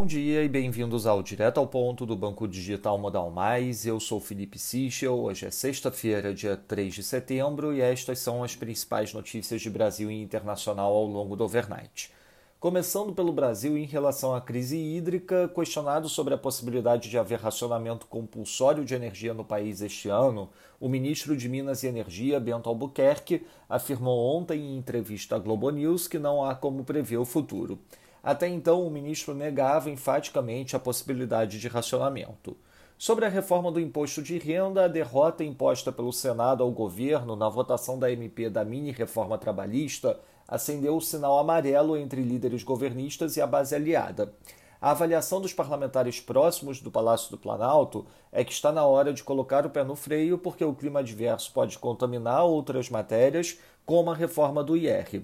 Bom dia e bem-vindos ao Direto ao Ponto do Banco Digital Modal Mais. Eu sou Felipe Sichel. Hoje é sexta-feira, dia 3 de setembro, e estas são as principais notícias de Brasil e internacional ao longo do overnight. Começando pelo Brasil, em relação à crise hídrica, questionado sobre a possibilidade de haver racionamento compulsório de energia no país este ano, o ministro de Minas e Energia, Bento Albuquerque, afirmou ontem em entrevista à Globo News que não há como prever o futuro. Até então, o ministro negava enfaticamente a possibilidade de racionamento. Sobre a reforma do imposto de renda, a derrota imposta pelo Senado ao governo na votação da MP da mini-reforma trabalhista acendeu o sinal amarelo entre líderes governistas e a base aliada. A avaliação dos parlamentares próximos do Palácio do Planalto é que está na hora de colocar o pé no freio porque o clima adverso pode contaminar outras matérias, como a reforma do IR.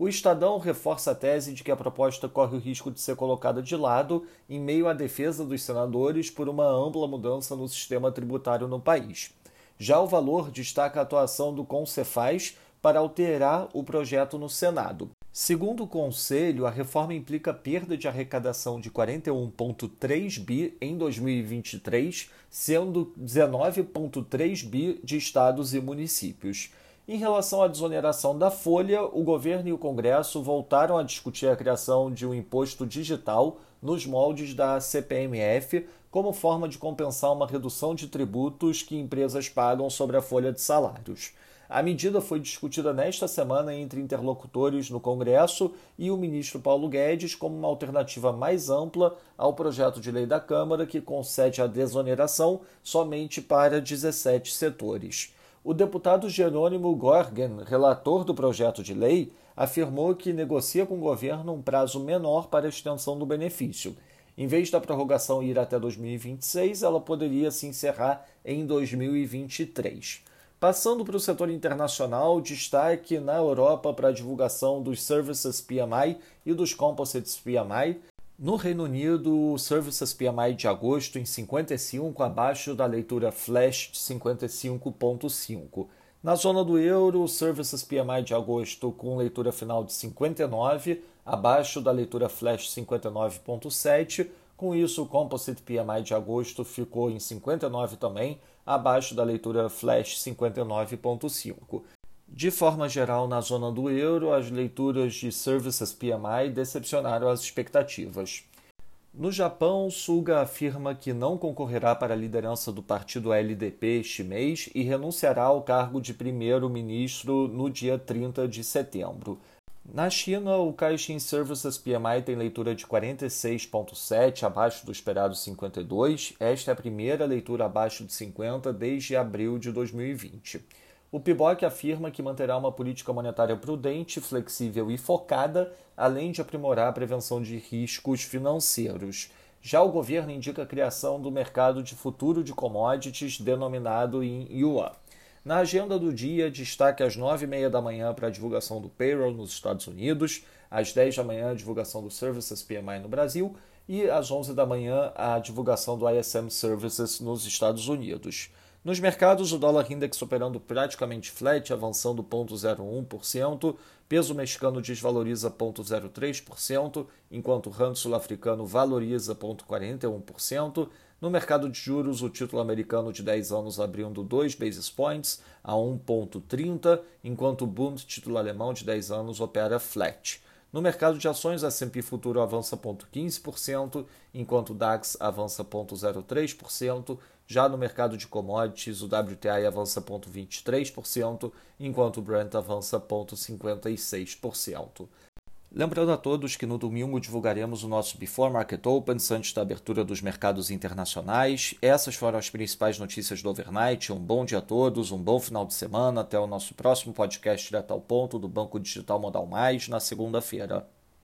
O Estadão reforça a tese de que a proposta corre o risco de ser colocada de lado em meio à defesa dos senadores por uma ampla mudança no sistema tributário no país. Já o Valor destaca a atuação do Concefaz para alterar o projeto no Senado. Segundo o Conselho, a reforma implica perda de arrecadação de 41,3 bi em 2023, sendo 19,3 bi de estados e municípios. Em relação à desoneração da folha, o governo e o Congresso voltaram a discutir a criação de um imposto digital nos moldes da CPMF como forma de compensar uma redução de tributos que empresas pagam sobre a folha de salários. A medida foi discutida nesta semana entre interlocutores no Congresso e o ministro Paulo Guedes como uma alternativa mais ampla ao projeto de lei da Câmara que concede a desoneração somente para 17 setores. O deputado Jerônimo Gorgen, relator do projeto de lei, afirmou que negocia com o governo um prazo menor para a extensão do benefício. Em vez da prorrogação ir até 2026, ela poderia se encerrar em 2023. Passando para o setor internacional, destaque na Europa para a divulgação dos Services PMI e dos Composites PMI, no Reino Unido, o Services PMI de agosto em 55, abaixo da leitura flash de 55,5. Na zona do euro, o Services PMI de agosto com leitura final de 59, abaixo da leitura flash 59,7. Com isso, o Composite PMI de agosto ficou em 59 também, abaixo da leitura flash 59,5. De forma geral, na zona do euro, as leituras de Services PMI decepcionaram as expectativas. No Japão, Suga afirma que não concorrerá para a liderança do partido LDP este mês e renunciará ao cargo de primeiro-ministro no dia 30 de setembro. Na China, o Caixin Services PMI tem leitura de 46,7, abaixo do esperado 52. Esta é a primeira leitura abaixo de 50 desde abril de 2020. O PIBOC afirma que manterá uma política monetária prudente, flexível e focada, além de aprimorar a prevenção de riscos financeiros. Já o governo indica a criação do mercado de futuro de commodities, denominado em yuan. Na agenda do dia, destaque às 9h30 da manhã para a divulgação do payroll nos Estados Unidos, às 10 da manhã a divulgação do Services PMI no Brasil e às 11 da manhã a divulgação do ISM Services nos Estados Unidos. Nos mercados, o dólar index operando praticamente flat, avançando 0,01%, peso mexicano desvaloriza 0,03%, enquanto o rand sul-africano valoriza 0,41%. No mercado de juros, o título americano de 10 anos abrindo 2 basis points a 1,30, enquanto o Bund, título alemão de 10 anos, opera flat. No mercado de ações, a S&P Futuro avança 0,15%, enquanto o DAX avança 0,03%. Já no mercado de commodities, o WTI avança 0,23%, enquanto o Brent avança 0,56%. Lembrando a todos que no domingo divulgaremos o nosso Before Market Opens antes da abertura dos mercados internacionais. Essas foram as principais notícias do overnight. Um bom dia a todos, um bom final de semana. Até o nosso próximo podcast direto ao ponto do Banco Digital Modal Mais na segunda-feira.